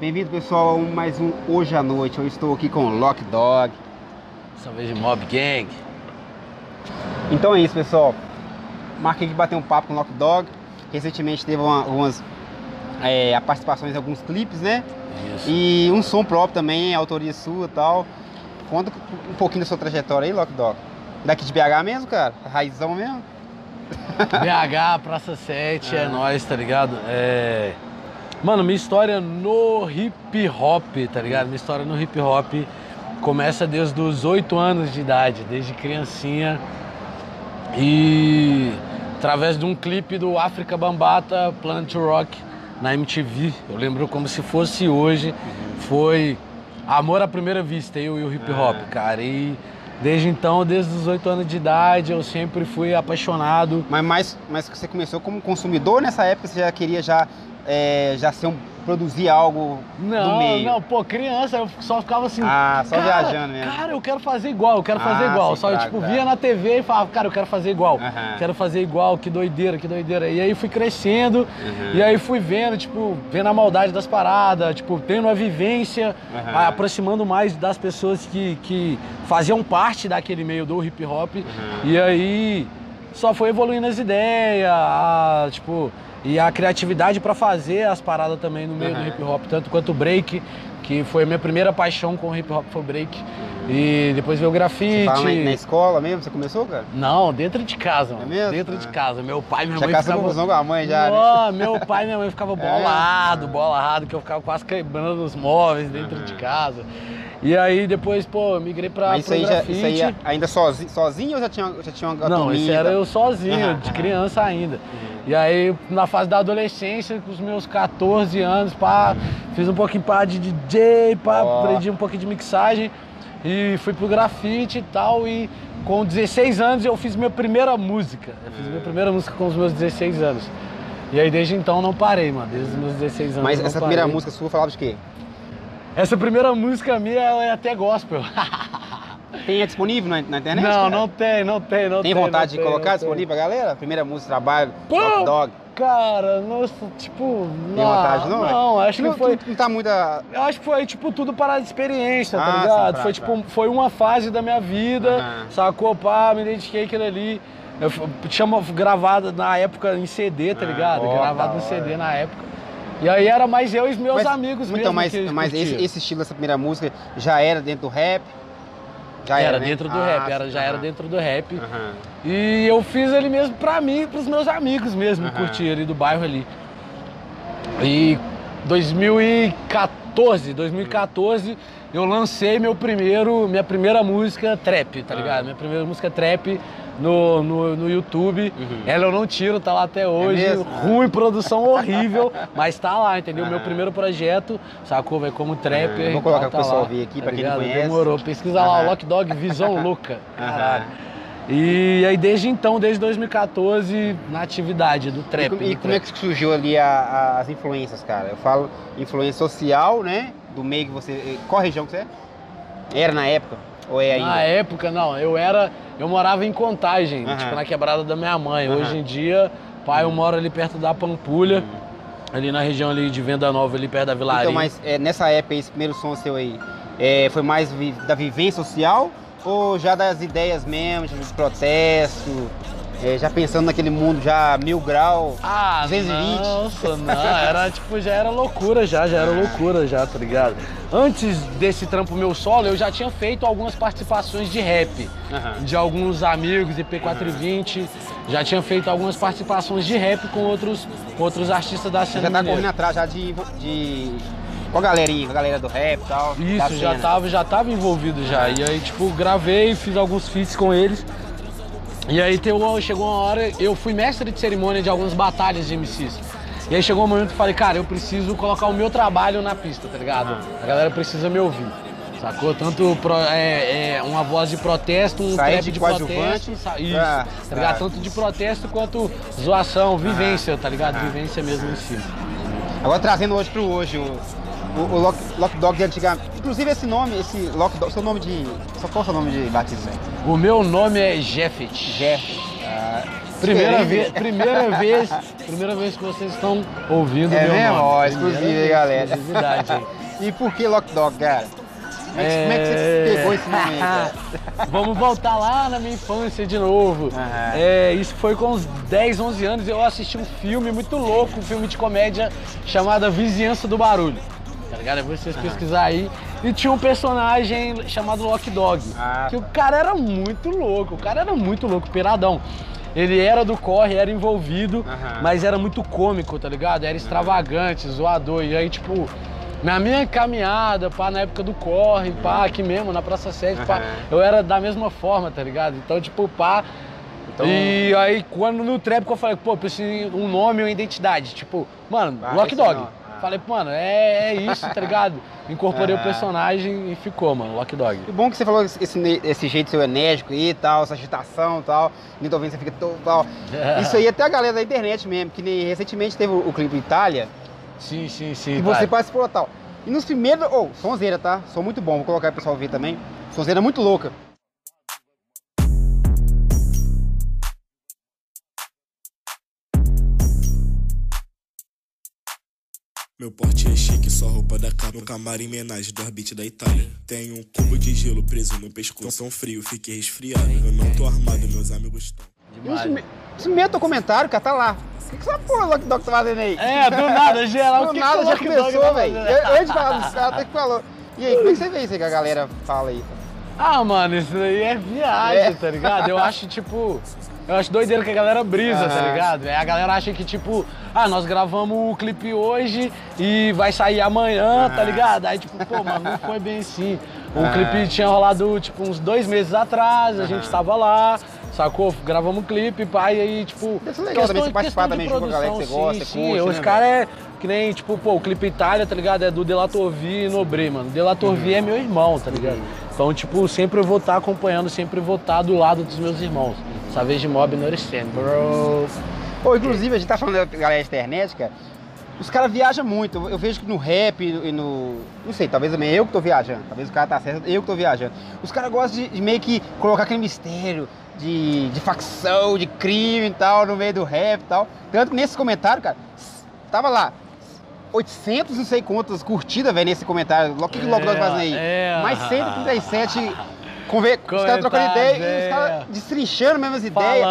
Bem-vindo, pessoal, a mais um Hoje à Noite. Eu estou aqui com o Lock Dog. Salve de Mob Gang. Então é isso, pessoal. Marquei de bater um papo com o Lock Dog. Recentemente teve uma, algumas é, participações em alguns clipes, né? Isso. E um som próprio também, autoria sua e tal. Conta um pouquinho da sua trajetória aí, Lock Dog. Daqui de BH mesmo, cara? Raizão mesmo? BH, Praça 7, é Ah. nóis, tá ligado? É... Mano, minha história no hip hop, tá ligado? Minha história no hip hop começa desde os 8 anos de idade, desde criancinha. E através de um clipe do África Bambata, Planet Rock, na MTV. Eu lembro como se fosse hoje. Foi amor à primeira vista, eu e o hip hop, Ah. cara. E desde então, desde os 8 anos de idade, eu sempre fui apaixonado. Mas, mas, mas você começou como consumidor nessa época, você já queria já, é, já ser um, produzir algo do Não, meio? não, pô, criança, eu só ficava assim. Ah, só viajando mesmo. Cara, eu quero fazer igual, eu quero fazer Ah, igual. sim, Só, eu, claro, tipo, claro. via na TV e falava, cara, eu quero fazer igual. Quero fazer igual, que doideira, que doideira. E aí fui crescendo, Uhum. e aí fui vendo, tipo, vendo a maldade das paradas, tipo, tendo a vivência, aproximando mais das pessoas que, que faziam parte daquele meio do hip hop. E aí só foi evoluindo as ideias, a, tipo, e a criatividade pra fazer as paradas também no meio Uhum. do hip hop, tanto quanto o break, que foi a minha primeira paixão com o hip hop foi o break. E depois veio o Você grafite. na, na escola mesmo? Você começou, cara? Não, dentro de casa, mano. É mesmo? Dentro de Ah. casa. Meu pai e minha Já mãe caçou ficavam... confusão com a mãe já, né? Não, meu pai e minha mãe ficavam É? bolado, bolado, que eu ficava quase quebrando os móveis dentro Uhum. de casa. E aí depois, pô, eu migrei pra Mas isso aí, já, isso aí ainda sozinho, sozinho ou já tinha, já tinha uma Não, e era eu sozinho, Aham, de aham. criança ainda. E aí, na fase da adolescência, com os meus 14 anos, pá, fiz um pouquinho pá, de DJ, pá, Ó. aprendi um pouquinho de mixagem e fui pro grafite e tal. E com 16 anos eu fiz minha primeira música. Eu fiz minha primeira música com os meus 16 anos. E aí desde então não parei, mano. Desde os meus 16 anos. Mas essa primeira parei. música sua falava de quê? Essa primeira música minha ela é até gospel. Tem é disponível na, na internet? não, cara? não tem, não tem, não tem. Tem vontade de não tem, colocar não tem. disponível pra galera? Primeira música, trabalho, Pô! dog. Cara, nossa, tipo. Tem vontade, não? Não, acho não, que foi. Não tá muita. Eu acho que foi, tipo, tudo para a experiência, Ah, tá sim, ligado? pra- foi, tipo, foi uma fase da minha vida, Aham. sacou? Pá, me identifiquei aquilo ali. Eu tinha uma gravada na época em CD, tá Ah, ligado? ó, Gravado em CD na época. E aí era mais eu e os meus Mas- amigos mesmo. Então, mas, mas esse, esse estilo dessa primeira música já era dentro do rap? Já era, né? dentro do Ah, rap, era, já era dentro do rap. E eu fiz ele mesmo pra mim e pros meus amigos mesmo, curtir ali do bairro ali. E 2014, 2014, eu lancei meu primeiro, minha primeira música trap, tá ligado? Minha primeira música trap no, no, no YouTube. Uhum. Ela eu não tiro, tá lá até hoje. mesmo? Ruim, produção horrível, mas tá lá, entendeu? Meu Ah. primeiro projeto, sacou? Vai como trapper. Vou e colocar tá pessoal lá, ver aqui, tá pra quem não conhece. Demorou. Pesquisa lá, o Lock Dog Visão Louca. Caralho. E aí desde então, desde 2014, na atividade do trap. E, como- do e como é trap. que surgiu ali a- a- as influências, cara? Eu falo influência social, né? Do meio que você. Qual região que você é? Era na época? Ou é ainda? Na época, não, eu era. Eu morava em contagem, tipo na quebrada da minha mãe. Hoje em dia, pai, eu moro ali perto da Pampulha, ali na região ali de Venda Nova, ali perto da Vilarinho. Então, mas é, nessa época, esse primeiro som seu aí, é, foi mais vi- da vivência social ou já das ideias mesmo, de protesto? É, já pensando naquele mundo já mil grau? Ah, 220. Nossa, não, era tipo, já era loucura já, já era loucura já, tá ligado? Antes desse trampo meu solo, eu já tinha feito algumas participações de rap. Aham. de alguns amigos, IP420. Já tinha feito algumas participações de rap com outros, com outros artistas da Você cena já tá correndo atrás já de, de. Com a galerinha, com a galera do rap e tal. Isso, já tava, já tava envolvido já. E aí, tipo, gravei, fiz alguns feats com eles. E aí chegou uma hora, eu fui mestre de cerimônia de algumas batalhas de MCs. E aí chegou um momento que eu falei, cara, eu preciso colocar o meu trabalho na pista, tá ligado? A galera precisa me ouvir. Sacou? Tanto pro- é, é uma voz de protesto, um Sair trap de de, protesto. sa- Isso, pra- tá ligado? pra- Tanto de protesto quanto zoação, vivência, tá ligado? Vivência mesmo em si. Agora trazendo hoje pro hoje, o, o, o Lock, Lock Dog de antigamente. Inclusive esse nome, esse Lock Dog, seu nome de. Só qual é o seu nome de batismo? O meu nome é Jeffet. Jeff. Ah, Primeira vez, primeira vez, primeira vez que vocês estão ouvindo É meu mesmo? nome. Primeira exclusivo, galera? exclusividade aí. E por que Lock Dog, cara? Como é que, como é que você pegou esse momento? cara? Vamos voltar lá na minha infância de novo. Aham. É, isso foi com uns 10, 11 anos. Eu assisti um filme muito louco, um filme de comédia chamado Vizinhança do Barulho. Tá ligado? É vocês pesquisar aí. E tinha um personagem chamado Lock Dog. Ah, que tá. o cara era muito louco. O cara era muito louco, piradão. Ele era do corre, era envolvido, mas era muito cômico, tá ligado? Era extravagante, zoador. E aí, tipo, na minha caminhada, pá, na época do corre, pá, aqui mesmo, na Praça 7, pá, Aham. eu era da mesma forma, tá ligado? Então, tipo, pá. Então- E aí, quando no trap eu falei, pô, preciso um nome e uma identidade. Tipo, mano, Ah, Lock Dog. não. Falei, mano, é, é isso, tá ligado? Incorporei o Aham. personagem e ficou, mano, Lock Dog. E bom que você falou esse, esse- jeito seu enérgico aí e tal, essa agitação e tal. Nem tô vendo você fica todo tal. Isso aí até a galera da internet mesmo, que nem recentemente teve o, o clipe Itália, Sim, sim, sim. e você participou tal. E nos primeiros. Oh, sonzeira, tá? Som muito bom, vou colocar aí pro pessoal ver também. Sonzeira muito louca. Meu porte é chique, só roupa da capa. No camarim homenagem do orbite da Itália. Tenho um cubo de gelo preso no pescoço. São frio, fiquei resfriado. Eu não tô armado, meus amigos estão. E nos Demais. prime- nos primeiros documentário, cara, tá lá. O que, que essa porra Lock Dog tá fazendo aí? É, do nada, geral. o Do que nada que o já começou, tá velho. Antes de falar até que falou. E aí, como é que você vê isso aí que a galera fala aí? Ah, mano, isso aí é viagem, É. tá ligado? Eu acho, tipo. Eu acho doideira que a galera brisa, tá Aham. ligado? É, a galera acha que, tipo, ah, nós gravamos o clipe hoje e vai sair amanhã, tá Aham. ligado? Aí, tipo, pô, mano, não foi bem assim. O Aham. clipe tinha rolado, tipo, uns dois meses atrás, a gente tava lá, sacou? Gravamos um clipe, pai, aí, tipo. Deve ser legal também você participar de também junto com a galera que você produção, gosta, sim, curte, sim. né, Os caras é que nem, tipo, pô, o clipe Itália, tá ligado? É do Delator V e Nobre, mano. Delator V é meu irmão, tá ligado? Então, tipo, sempre eu vou estar acompanhando, sempre vou estar do lado dos meus irmãos. Savage Mob no understand, bro. Pô, inclusive, a gente tá falando da galera cara. Os caras viajam muito. Eu vejo que no rap e no. Não sei, talvez também eu que tô viajando. Talvez o cara tá certo, eu que tô viajando. Os caras gostam de, de meio que colocar aquele mistério de, de facção, de crime e tal, no meio do rap e tal. Tanto que nesse comentário, cara, tava lá. 800 não sei quantas curtidas, velho, nesse comentário. O que, que o Lock Dog É, fazendo aí? é. Mais 137 conver... Os caras trocando ideia e os é. caras destrinchando mesmo as ideias.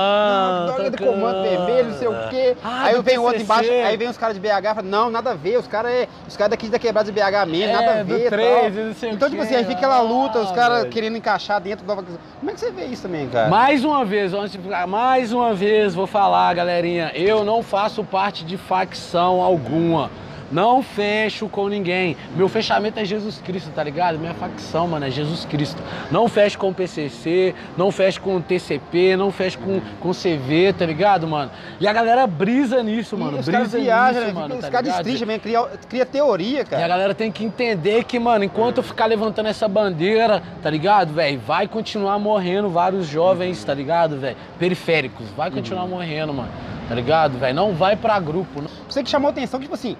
É do comando vermelho, não sei o quê. Ah, aí vem outro PCC. embaixo, aí vem os caras de BH e fala, não, nada a ver, os caras é, os caras daqui da quebrada de BH mesmo, É, nada a ver. três, tal. e não sei o então, tipo assim, aí fica aquela luta, os Ah, caras querendo encaixar dentro da. Como é que você vê isso também, cara? Mais uma vez, antes mais uma vez vou falar, galerinha, eu não faço parte de facção alguma. Não fecho com ninguém. Meu fechamento é Jesus Cristo, tá ligado? Minha facção, mano, é Jesus Cristo. Não fecho com o PCC, não fecho com o TCP, não fecho com com CV, tá ligado, mano? E a galera brisa nisso, mano. E os brisa viajam, nisso, né? mano, os tá caras destrincham mesmo, cria, cria teoria, E a cara. galera tem que entender que, mano, enquanto eu ficar levantando essa bandeira, tá ligado, velho? Vai continuar morrendo vários jovens, tá ligado, velho? Periféricos. Vai continuar morrendo, mano. Tá ligado, velho? Não vai pra grupo. Não. Você que chamou atenção, tipo assim,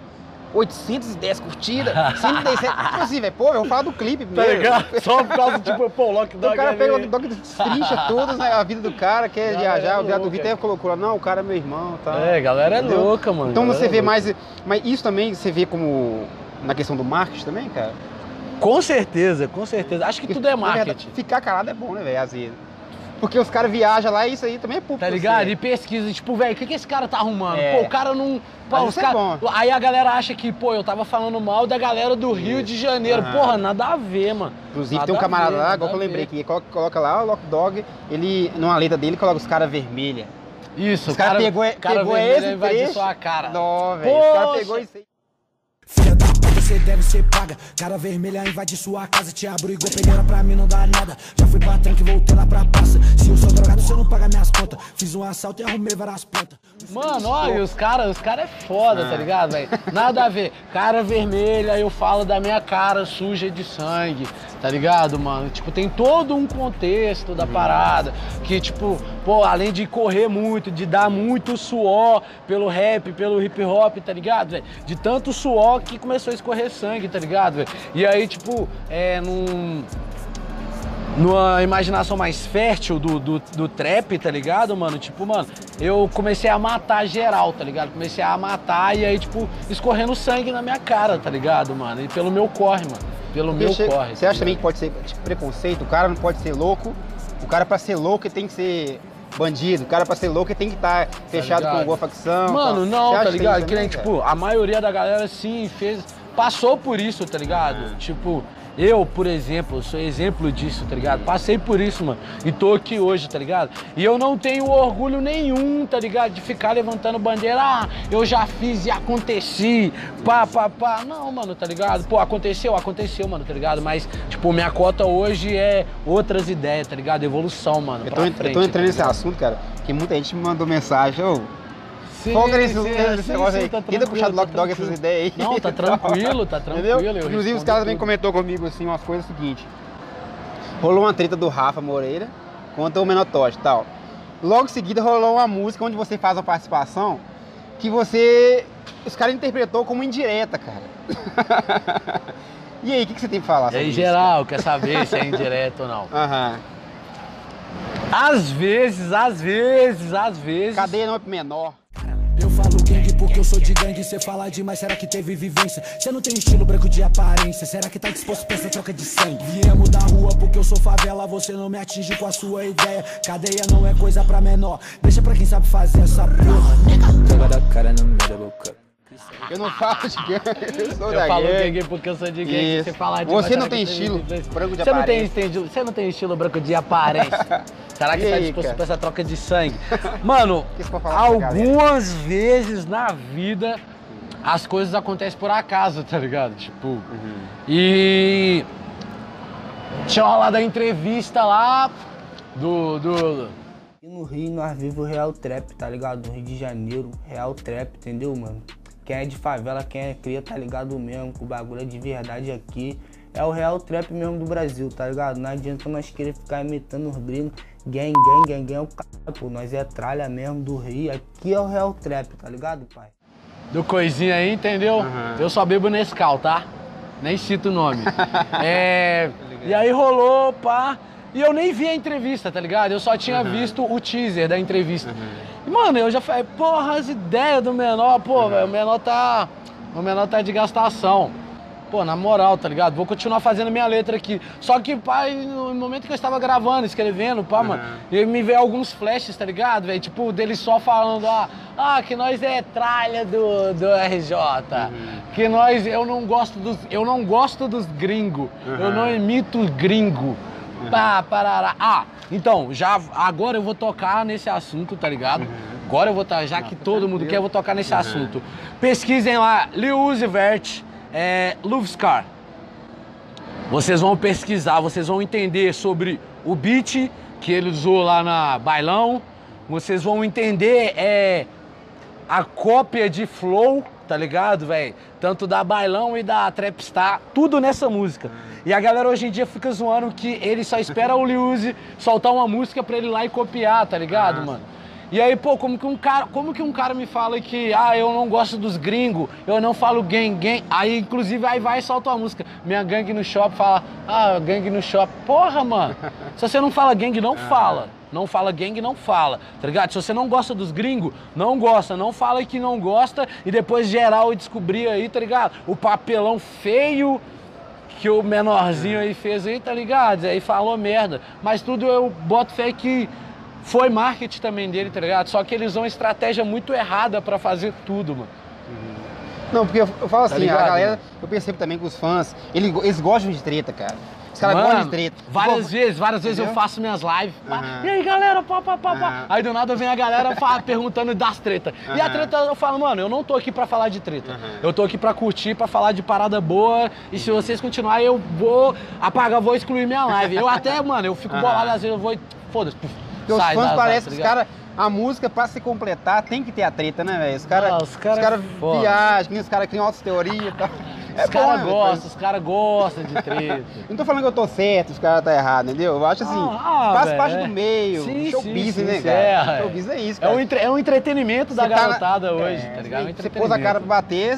810 curtidas, 117. tipo assim, velho, pô, eu vou falar do clipe Tá primeiro. ligado? Só por causa, tipo, pô, Lock Dog. o cara pega o dog destrincha todos, né, a vida do cara, quer viajar, o viado do. Vitor colocou lá, não, o cara é meu irmão e tal. É, galera é Entendeu? louca, mano. Então você é vê mais. Mas isso também você vê como. Na questão do marketing também, cara? Com certeza, com certeza. Acho que tudo é marketing. Ficar calado é bom, né, velho? Às vezes. Porque os caras viajam lá e isso aí também é público. Tá ligado? E pesquisa, tipo, velho, o que, que esse cara tá arrumando? É. Pô, o cara não. Pô, Mas os isso é cara- bom. Aí a galera acha que, pô, eu tava falando mal da galera do Rio de Janeiro. Aham. Porra, nada a ver, mano. Inclusive Nada tem um camarada ver, lá, igual que eu lembrei aqui, coloca, lá o Lock Dog, ele, numa letra dele, coloca os caras vermelha. Isso, Os caras pegou, cara pegou esse trecho. sua cara. Não, velho. Os caras Poxa. pegou isso aí. Filha da puta, cê deve ser paga. Cara vermelha invade sua casa, te abro igual peneira pra mim não dá nada. Já fui pra tranque, voltei lá pra praça. Se eu sou drogado, cê não paga minhas contas. Fiz um assalto e arrumei várias pontas. Mano, olha, os caras os cara é foda, Ah. tá ligado, velho? Nada a ver. Cara vermelha, eu falo da minha cara suja de sangue, tá ligado, mano? Tipo, tem todo um contexto da parada. Que, tipo, pô, além de correr muito, de dar muito suor pelo rap, pelo hip hop, tá ligado, velho? De tanto suor que começou a escorrer sangue, tá ligado, velho? E aí, tipo, é num. Numa imaginação mais fértil do, do, do trap, tá ligado, mano? Tipo, mano, eu comecei a matar geral, tá ligado? Comecei a matar e aí, tipo, escorrendo sangue na minha cara, tá ligado, mano? E pelo meu corre, mano. Pelo meu corre. Você tá acha também que pode ser tipo, preconceito? O cara não pode ser louco. O cara pra ser louco tem que ser bandido. O cara pra ser louco tem que estar fechado com ligado? alguma facção. Mano, não, tá ligado? Que nem, tipo, a maioria da galera, sim, fez. Passou por isso, tá ligado? Tipo, eu, por exemplo, sou exemplo disso, tá ligado? Passei por isso, mano. E tô aqui hoje, tá ligado? E eu não tenho orgulho nenhum, tá ligado? De ficar levantando bandeira, ah, eu já fiz e aconteci, pá, pá, pá. Não, mano, tá ligado? Pô, aconteceu, aconteceu, mano, tá ligado? Mas, tipo, minha cota hoje é outras ideias, tá ligado? Evolução, mano. Eu tô, en- eu frente, tô entrando tá nesse assunto, cara, que muita gente me mandou mensagem. Sim, Folga nesse, sim, nesse sim, negócio sim, aí. tá Tenta puxar do tranquilo, tá Lock Dog essas ideias aí. Não, tá tranquilo, tá Entendeu? tranquilo. eu Inclusive, os caras também comentou comigo assim umas coisas seguintes. Rolou uma treta do Rafa Moreira contra o Menotote e tal. Logo em seguida rolou uma música onde você faz a participação que você. Os caras interpretou como indireta, cara. e aí, o que, que você tem pra falar E sobre aí, isso, geral, quer saber se é indireto ou não? Aham. Às vezes, às vezes, às vezes. Cadeia não é pro menor. Eu falo gangue porque eu sou de gangue. Cê fala demais, será que teve vivência? Cê não tem estilo branco de aparência. Será que tá disposto pra essa troca de sangue? Viemos da rua porque eu sou favela. Você não me atinge com a sua ideia. Cadeia não é coisa pra menor. Deixa pra quem sabe fazer essa porra. Joga da cara no meio da boca. Eu não falo de gangue, eu sou Eu da falo gangue. gangue porque eu sou de gangue. Isso. Você falar de Você não tem estilo branco de você não tem aparência. estilo, Você não tem estilo branco de aparência. Será que E tá disposto cara? pra essa troca de sangue? Mano, você algumas vezes na vida as coisas acontecem por acaso, tá ligado? Tipo. Uhum. E. Tinha rolado a entrevista lá do. do E no Rio nós vivemos real trap, tá ligado? No Rio de Janeiro, real trap, entendeu, mano? Quem é de favela, quem é cria, tá ligado mesmo, que o bagulho é de verdade aqui. É o real trap mesmo do Brasil, tá ligado? Não adianta nós querer ficar imitando os gringos. Gang, gang, gang, gang é o cara, pô. Nós é tralha mesmo do Rio. Aqui é o real trap, tá ligado, pai? do coisinha aí, entendeu? Aham. Eu só bebo Nescau, tá? Nem cito o nome. é, e aí rolou, pá. E eu nem vi a entrevista, tá ligado? Eu só tinha visto o teaser da entrevista. E, mano, eu já falei, porra, as ideias do menor, pô, velho, o menor tá. O menor tá de gastação. Pô, na moral, tá ligado? Vou continuar fazendo minha letra aqui. Só que, pai, no momento que eu estava gravando, escrevendo, pá, mano, e me veio alguns flashes, tá ligado, velho? Tipo, dele só falando, ah, ah, que nós é tralha do, do RJ. Que nós, eu não gosto dos, eu não gosto dos gringos. Eu não imito gringo. Pá, parará. Ah, então, já, agora eu vou tocar nesse assunto, tá ligado? Agora eu vou estar, já que todo mundo quer, eu vou tocar nesse assunto. Pesquisem lá, Lil Uzi Vert, é, Luvscar. Vocês vão pesquisar, vocês vão entender sobre o beat que ele usou lá na Bailão. Vocês vão entender é, a cópia de flow, tá ligado, velho? Tanto da Bailão e da Trapstar, tudo nessa música. E a galera hoje em dia fica zoando que ele só espera o Lil Uzi soltar uma música pra ele ir lá e copiar, tá ligado, mano? E aí, pô, como que um cara, como que um cara me fala que, ah, eu não gosto dos gringos, eu não falo gang, gang. Aí, inclusive, aí vai e solta uma música. Minha gangue no shopping fala, ah, gangue no shopping. Porra, mano. Se você não fala gangue, não fala. Não fala gangue, não fala, tá ligado? Se você não gosta dos gringos, não gosta. Não fala que não gosta e depois geral descobrir aí, tá ligado? O papelão feio que o menorzinho aí fez aí, tá ligado? Aí falou merda. Mas tudo eu boto fé que foi marketing também dele, tá ligado? Só que eles usam uma estratégia muito errada pra fazer tudo, mano. Não, porque eu, eu falo assim, a ligado, galera, mano? eu percebo também que os fãs, eles, eles gostam de treta, cara. Os caras gostam de treta. Várias Igual- vezes, várias vezes eu faço minhas lives. Aham. E aí, galera, pá, pá, pá, pá. Aí do nada vem a galera fa- perguntando das tretas. E a treta eu falo, mano, eu não tô aqui pra falar de treta. Eu tô aqui pra curtir, pra falar de parada boa. E se vocês continuarem, eu vou apagar, vou excluir minha live. Eu até, mano, eu fico bolado, às vezes eu vou. e Foda-se. Porque os fãs parecem que os caras. A música, pra se completar, tem que ter a treta, né, velho? Os caras Ah, os os cara cara é viajam, os caras criam altas teorias e tal. É Os caras gostam, os caras gostam de treta. Não tô falando que eu tô certo, os caras tá errado, entendeu? Eu acho assim, Ah, ah, faz velho, parte é. do meio, Sim, show sim, né, sim, cara? é, é. business é isso, É cara. um, entre- é um entretenimento da tá na- garotada é, hoje, tá ligado? É Você pôs a cara pra bater,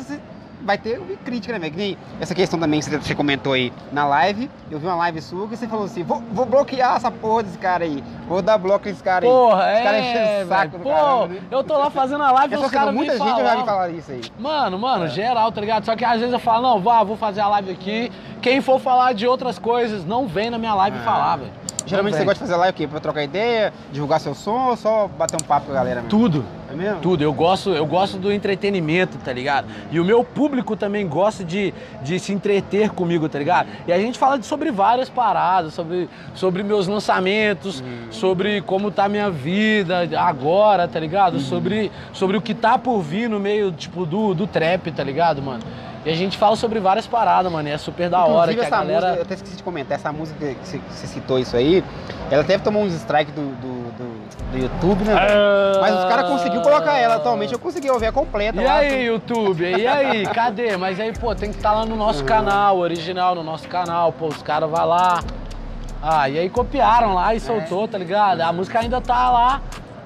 vai ter crítica, né, velho? Que nem essa questão também que você comentou aí na live. Eu vi uma live sua que você falou assim: vou, vou bloquear essa porra desse cara aí. Vou dar bloco nesse cara aí. Porra, Esse cara é, enchendo o saco Pô, caramba, né? eu tô lá fazendo a live É e os caras muita me gente já vi falam. falar isso aí. Mano, mano, geral, tá ligado? Só que às vezes eu falo, não, vá, vou fazer a live aqui. Quem for falar de outras coisas, não vem na minha live Ah. falar, velho. Geralmente você gosta de fazer live o quê? Pra trocar ideia, divulgar seu som ou só bater um papo com a galera mesmo? Tudo. É mesmo? Tudo, eu gosto, eu gosto do entretenimento, tá ligado? E o meu público também gosta de, de se entreter comigo, tá ligado? E a gente fala de- sobre várias paradas, sobre, sobre meus lançamentos, sobre como tá minha vida agora, tá ligado? Sobre, sobre o que tá por vir no meio, tipo, do, do trap, tá ligado, mano? E a gente fala sobre várias paradas, mano, e é super da hora Inclusive, que a essa galera... música, eu até esqueci de comentar, essa música que você, citou isso aí, ela até tomou uns strikes do, do, do- do YouTube, né? velho? Mas os caras conseguiu colocar ela atualmente, eu consegui ouvir a completa. E lá, aí, YouTube? E aí, cadê? Mas aí, pô, tem que estar lá no nosso canal, original, no nosso canal. Pô, os caras vão lá. Ah, e aí copiaram lá e soltou, tá ligado? A música ainda tá lá.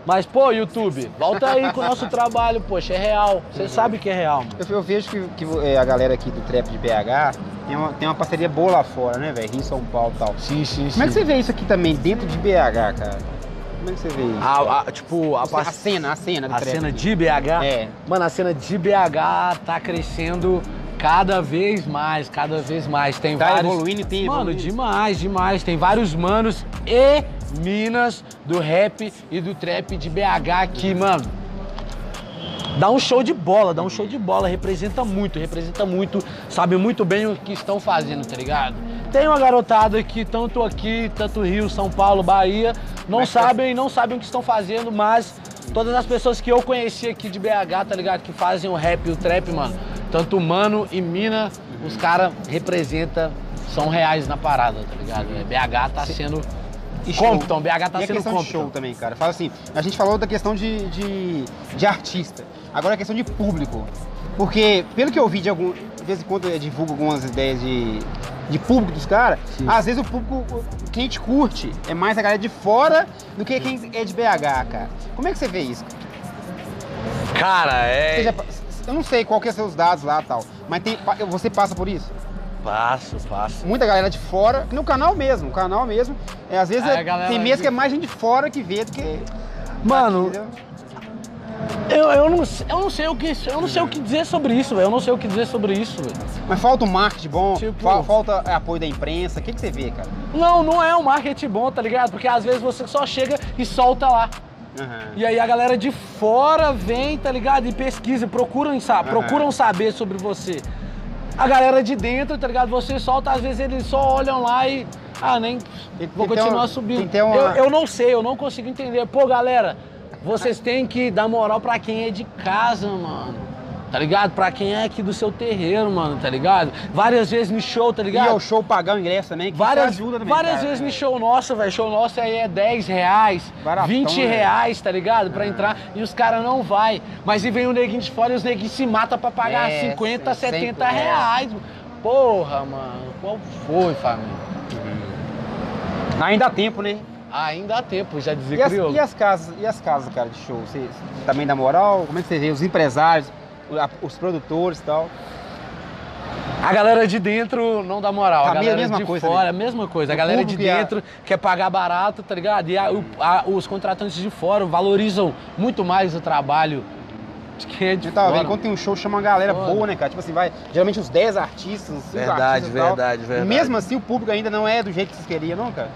Mas, pô, YouTube, volta aí com o nosso trabalho, poxa, é real. Você sabe que é real, mano. Eu, eu vejo que, que, é, a galera aqui do Trap de BH tem uma, tem uma parceria boa lá fora, né, velho? Rio, São Paulo e tal. Sim, sim, Como é que você vê isso aqui também dentro de BH, cara? Como é que você vê isso? A, a- tipo, a, a, cena, a cena do a trap. cena aqui. de BH. É. Mano, a cena de BH tá crescendo cada vez mais, cada vez mais. Tem Tá vários... evoluindo e tem Mano, evoluindo. demais, demais. Tem vários manos e minas do rap e do trap de BH aqui, mano. Dá um show de bola, dá um show de bola, representa muito, representa muito, sabe muito bem o que estão fazendo, tá ligado? Tem uma garotada que tanto aqui, tanto Rio, São Paulo, Bahia, não Mas sabem, não sabem o que estão fazendo, mas todas as pessoas que eu conheci aqui de BH, tá ligado? Que fazem o rap e o trap, mano. Tanto Mano e Mina, os caras representam, são reais na parada, tá ligado? É, BH tá sendo E. Compton, BH tá e sendo questão de Compton. show também, cara. Fala assim, a gente falou da questão de, de, de artista. Agora a questão de público. Porque, pelo que eu vi de algum. De vez em quando eu divulgo algumas ideias de, de público dos caras, às vezes o público, o- quem te curte, é mais a galera de fora do que quem é de BH, cara. Como é que você vê isso? Cara, é. Eu não sei qual que são seus dados lá e tal, mas tem, você passa por isso? Passo, passo. Muita galera de fora, no canal mesmo, o canal mesmo. É, às vezes é- a galera tem mês de- que é mais gente de fora que vê do que. Mano, eu, eu, não, eu não sei o que eu não sei o que dizer sobre isso, velho. Eu não sei o que dizer sobre isso, velho. Mas falta um marketing bom, Tipo- fa- falta apoio da imprensa. O que, que você vê, cara? Não, não é um marketing bom, tá ligado? Porque às vezes você só chega e solta lá. E aí a galera de fora vem, tá ligado? E pesquisa, procuram, sa Aham. procuram saber sobre você. A galera de dentro, tá ligado? Você solta, às vezes eles só olham lá e. Ah, nem. Vou continuar subindo. eu, eu não sei, eu não consigo entender. Pô, galera, vocês têm que dar moral pra quem é de casa, mano. Tá ligado? Pra quem é aqui do seu terreiro, mano, tá ligado? Várias vezes no show, tá E ligado? ao show pagar o ingresso também, que Várias, ajuda também. várias cara. vezes no show nosso, velho. Show nosso aí é 10 reais, Baratão, 20 né? reais, tá ligado? Pra entrar. E os caras não vai. Mas e vem o neguinho de fora e os neguinhos se matam pra pagar É, 50, sempre, 70 é. reais. Porra, mano. Qual foi, família? Ainda dá tempo, né? Ainda há tempo, já dizia E as, e as casas, e as casas, cara, de show? Você também dá moral? Como é que você vê? Os empresários, os produtores e tal. A galera de dentro não dá moral. Tá a galera mesma de coisa, fora, né? a mesma coisa. A O galera de e a- dentro quer pagar barato, tá ligado? E a- o- a- os contratantes de fora valorizam muito mais o trabalho de quem é de Eu tava fora. vendo, quando tem um show, chama uma galera Foda. boa, né, cara? Tipo assim, vai, geralmente uns 10 artistas, uns 5 Verdade, artistas tal. verdade, verdade. E mesmo assim, o público ainda não é do jeito que vocês queriam, não, cara?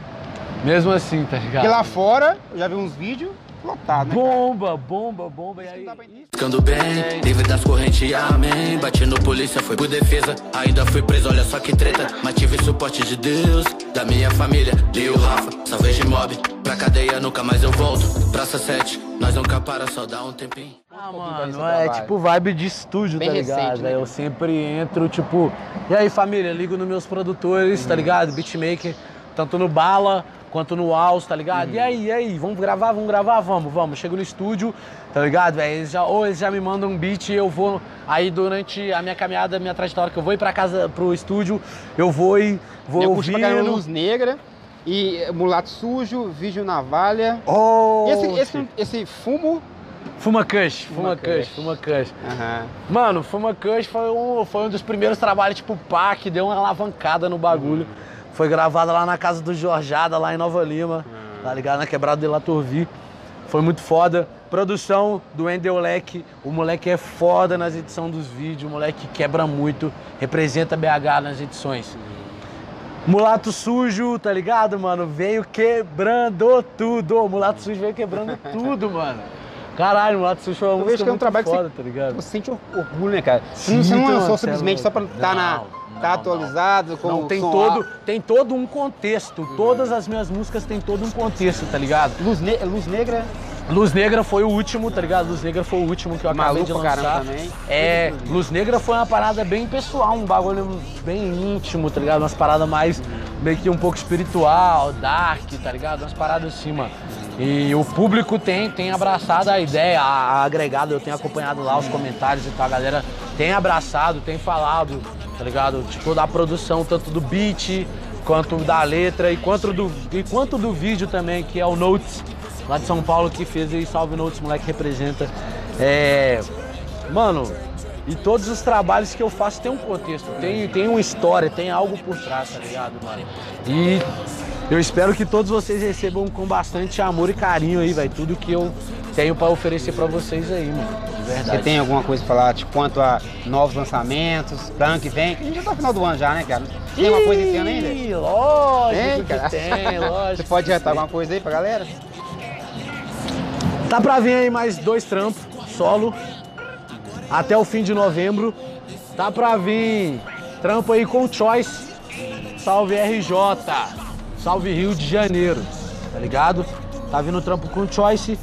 Mesmo assim, tá ligado? Porque lá fora, eu já vi uns vídeos lotados, né, cara? Bomba, bomba, bomba. E aí? Ficando bem, livre das correntes, amém. Bati no polícia, foi por defesa. Ainda fui preso, olha só que treta. Mas tive suporte de Deus, da minha família. E o Rafa, salvei de mob. Pra cadeia nunca mais eu volto. Praça 7, nós nunca para, só dá um tempinho. Ah, mano, é tipo vibe de estúdio, Bem tá ligado? recente, né, eu sempre entro, tipo, e aí família, ligo nos meus produtores, tá ligado? Beatmaker, tanto no Bala quanto no House, tá ligado? Uhum. E aí, e aí, vamos gravar, vamos gravar, vamos, vamos. Chego no estúdio, tá ligado? velho? Eles já, ou eles já me mandam um beat e eu vou. Aí durante a minha caminhada, minha trajetória, que eu vou ir pra casa, pro estúdio, eu vou e vou Eu ouvindo. Luz Negra e eh, Mulato Sujo, Vídeo Navalha. Oh, E esse, esse, esse fumo Fuma Kush, Fuma Fuma Kush. Fuma Kush. Aham. Mano, Fuma Kush foi um, foi um dos primeiros trabalhos, tipo, pá, que deu uma alavancada no bagulho. Foi gravada lá na casa do Jorjada, lá em Nova Lima, tá ligado? Na quebrada de La Tourvi. Foi muito foda. Produção do Endel Leque. O moleque é foda nas edições dos vídeos, o moleque quebra muito, representa BH nas edições. Mulato Sujo, tá ligado, mano? Veio quebrando tudo. Mulato Sujo veio quebrando tudo, mano. Caralho, Mulato Sujo foi uma Eu música que é um muito trabalho que foda, você, tá ligado? você sente or- orgulho, né, cara? Não, Sim, você não então, lançou cê é simplesmente só pra estar na, Não, tá não, atualizado Não, o tem som todo, alto. tem todo um contexto. Todas as minhas músicas têm todo um contexto, tá ligado? Luz, ne- Luz Negra, Luz Negra foi o último, tá ligado? Luz Negra foi o último que eu acabei Maluco de lançar. também. É, Luz Negra foi uma parada bem pessoal, um bagulho bem íntimo, tá ligado? Umas paradas mais meio que um pouco espiritual, dark, tá ligado? Umas paradas assim, mano. E o público tem, tem abraçado a ideia, a, a agregada, eu tenho acompanhado lá os comentários e tal, a galera tem abraçado, tem falado, tá ligado? De toda a produção, tanto do beat, quanto da letra e quanto do, e quanto do vídeo também, que é o Notes, lá de São Paulo, que fez aí, salve Notes, moleque representa. É. Mano, e todos os trabalhos que eu faço tem um contexto, tem, tem uma história, tem algo por trás, tá ligado, mano? E eu espero que todos vocês recebam com bastante amor e carinho aí, velho, tudo que eu tenho pra oferecer pra vocês aí, mano. De verdade. você tem alguma coisa pra falar de quanto a novos lançamentos, pra ano que vem? A gente já tá no final do ano já, né, cara? Tem uma coisa esse ano ainda? Lógico Tem, cara? tem, lógico. Você pode adiantar alguma coisa aí pra galera? Tá pra vir aí mais dois trampos, solo, até o fim de novembro. Tá pra vir trampo aí com Choice, salve RJ, salve Rio de Janeiro, tá ligado? Tá vindo trampo com Choice,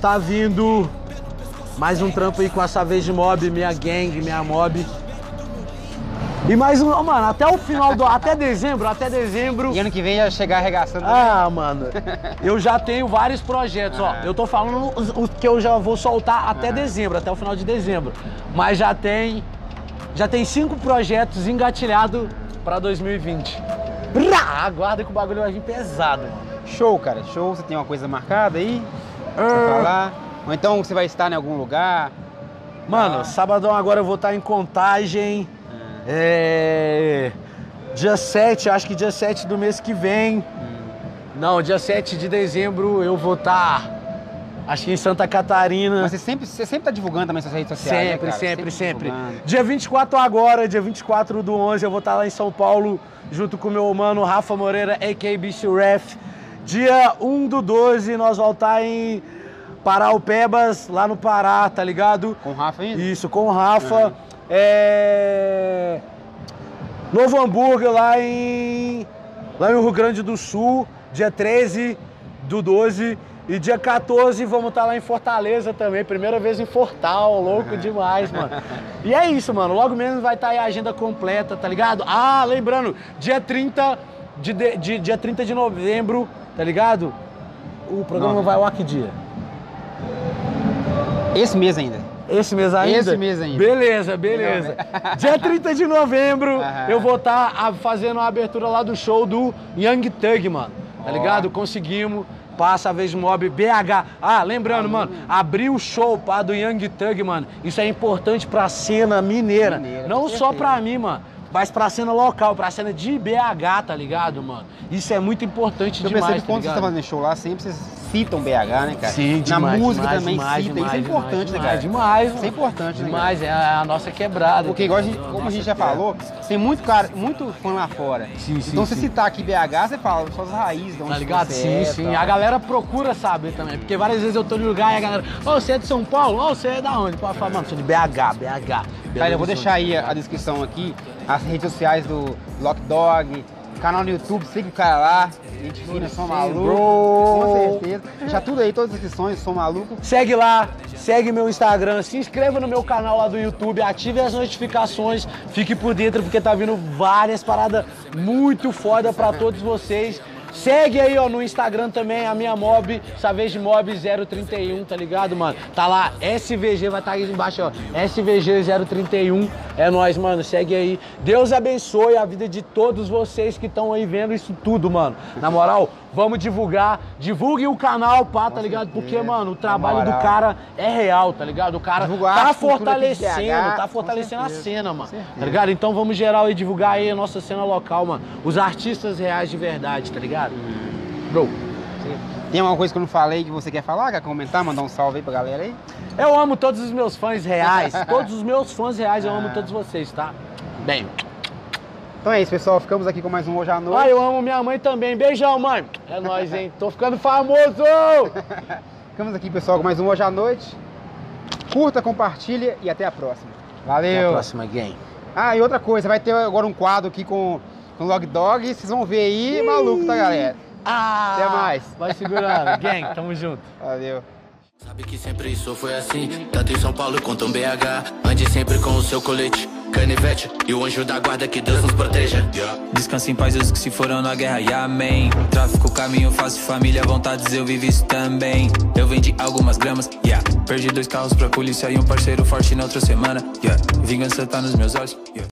tá vindo mais um trampo aí com a Savage Mob, minha gang, minha mob. E mais um, mano, até o final do, até dezembro, até dezembro. E ano que vem já chegar arregaçando. Ah, mano, eu já tenho vários projetos, ó. Eu tô falando os, os que eu já vou soltar até dezembro, até o final de dezembro. Mas já tem. Já tem cinco projetos engatilhados pra 2020. Brá, aguarda que o bagulho vai vir pesado. Show, cara. Show. Você tem uma coisa marcada aí? Pra Ah. você falar? Ou então você vai estar em algum lugar? Mano, Ah. sabadão agora eu vou estar em contagem. É. Dia 7, acho que dia 7 do mês que vem. Não, dia 7 de dezembro eu vou estar. Acho que em Santa Catarina. Mas você sempre, você sempre tá divulgando também suas redes sociais, né, Sempre, cara? sempre, sempre. divulgando. Dia 24 agora, dia 24 do 11, eu vou estar lá em São Paulo, junto com o meu mano Rafa Moreira, a.k.a. Bicho Ref. Dia 1 do 12, nós vamos estar em Paraupebas, lá no Pará, tá ligado? Com o Rafa ainda? Isso, com o Rafa. É... Novo Hambúrguer lá em... Lá no Rio Grande do Sul, dia 13 do 12. E dia 14 vamos estar lá em Fortaleza também. Primeira vez em Fortal, louco demais, mano. E é isso, mano. Logo menos vai estar aí a agenda completa, tá ligado? Ah, lembrando, dia 30 de, de- de- dia 30 de novembro, tá ligado? O programa vai ao que dia? Esse mês ainda. Esse mês ainda? Esse mês ainda. Beleza, beleza. Dia 30 de novembro, Aham. eu vou estar fazendo a abertura lá do show do Young Thug, mano. Tá Ó. ligado? Conseguimos. Passa a vez mob BH. Ah, lembrando, mano, abrir o show pá, do Young Thug, mano. Isso é importante pra cena mineira. Mineira, Não só certeza. pra mim, mano. Mas pra cena local, pra cena de BH, tá ligado, mano? Isso é muito importante Eu demais, percebo que tá quando você tá fazendo show lá, sempre vocês citam BH, né, cara? Sim, Na demais, música demais, também demais, cita. demais, Isso é importante, né, cara? Demais, Isso é importante, né, Demais, é a, nossa quebrada. Porque igual a gente, como a gente já falou, tem muito cara, muito fã lá fora. Sim, sim, então se citar aqui BH, você fala suas raízes, de onde Tá ligado? você Sim, é, sim. tal. A galera procura saber também. Porque várias vezes eu tô no lugar e a galera, ô, você é de São Paulo? Ô, você é da onde? Pô, eu falo, mano, sou de BH, BH. Cara, eu vou deixar aí a, a descrição aqui, as redes sociais do Lock Dog, canal no YouTube, siga o cara lá, gente fina, sou maluco, com certeza. Já tudo aí, todas as descrições, sou maluco. Segue lá, segue meu Instagram, se inscreva no meu canal lá do YouTube, ative as notificações, fique por dentro porque tá vindo várias paradas muito foda pra todos vocês. Segue aí, ó, no Instagram também, a minha mob, Savage Mob 031, tá ligado, mano? Tá lá, SVG, vai estar aí embaixo, ó, SVG 031. É nóis, mano, segue aí. Deus abençoe a vida de todos vocês que estão aí vendo isso tudo, mano. Na moral, Vamos divulgar. Divulguem o canal, pá, tá ligado? Porque, mano, o trabalho do cara é real, tá ligado? O cara Divulgar tá fortalecendo, tá fortalecendo a cena, mano. Tá ligado? Então vamos geral aí divulgar aí a nossa cena local, mano. Os artistas reais de verdade, tá ligado? Bro. Tem alguma coisa que eu não falei que você quer falar? Quer comentar? Mandar um salve aí pra galera aí? Eu amo todos os meus fãs reais. todos os meus fãs reais, eu amo todos vocês, tá? Bem. Então é isso, pessoal. Ficamos aqui com mais um Hoje à Noite. Ah, eu amo minha mãe também. Beijão, mãe. É nóis, hein? Tô ficando famoso! Ficamos aqui, pessoal, com mais um Hoje à Noite. Curta, compartilha e até a próxima. Valeu! Até a próxima, gang. Ah, e outra coisa, vai ter agora um quadro aqui com, com o Log Dog. Vocês vão ver aí, maluco, tá, galera? Ah! Até mais. Vai segurando. Gang, tamo junto. Valeu. Sabe que sempre isso foi assim, tanto em São Paulo quanto em BH. Ande sempre com o seu colete, canivete e o anjo da guarda que Deus nos proteja. Descansa em paz os que se foram na guerra e amém. Tráfico, caminho fácil, família, vontades eu vivi isso também. Eu vendi algumas gramas, yeah. Perdi dois carros pra polícia e um parceiro forte na outra semana, yeah. Vingança tá nos meus olhos, yeah